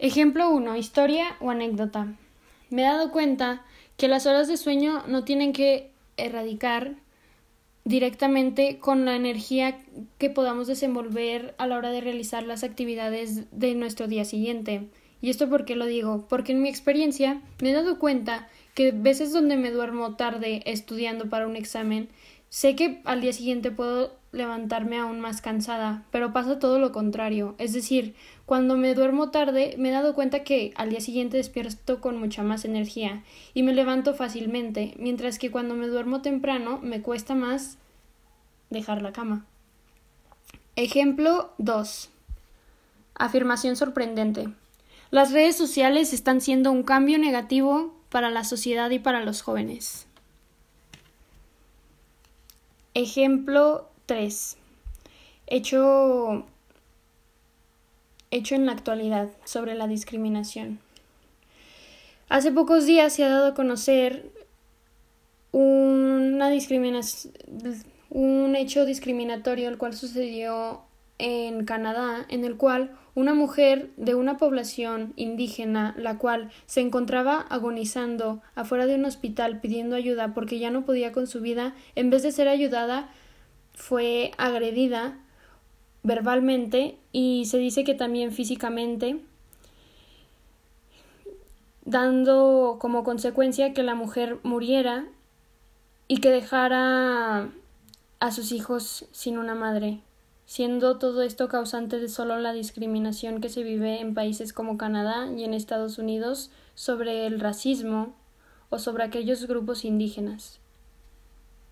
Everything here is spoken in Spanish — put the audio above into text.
Ejemplo 1. Historia o anécdota. Me he dado cuenta que las horas de sueño no tienen que erradicar directamente con la energía que podamos desenvolver a la hora de realizar las actividades de nuestro día siguiente. ¿Y esto por qué lo digo? Porque en mi experiencia me he dado cuenta que veces donde me duermo tarde estudiando para un examen, sé que al día siguiente puedo levantarme aún más cansada, pero pasa todo lo contrario. Es decir, cuando me duermo tarde me he dado cuenta que al día siguiente despierto con mucha más energía y me levanto fácilmente, mientras que cuando me duermo temprano me cuesta más dejar la cama. Ejemplo 2. Afirmación sorprendente. Las redes sociales están siendo un cambio negativo para la sociedad y para los jóvenes. Ejemplo 3. Hecho, hecho en la actualidad sobre la discriminación. Hace pocos días se ha dado a conocer una discriminación, un hecho discriminatorio el cual sucedió en Canadá, en el cual una mujer de una población indígena, la cual se encontraba agonizando afuera de un hospital pidiendo ayuda porque ya no podía con su vida, en vez de ser ayudada, fue agredida verbalmente y se dice que también físicamente, dando como consecuencia que la mujer muriera y que dejara a sus hijos sin una madre siendo todo esto causante de solo la discriminación que se vive en países como Canadá y en Estados Unidos sobre el racismo o sobre aquellos grupos indígenas.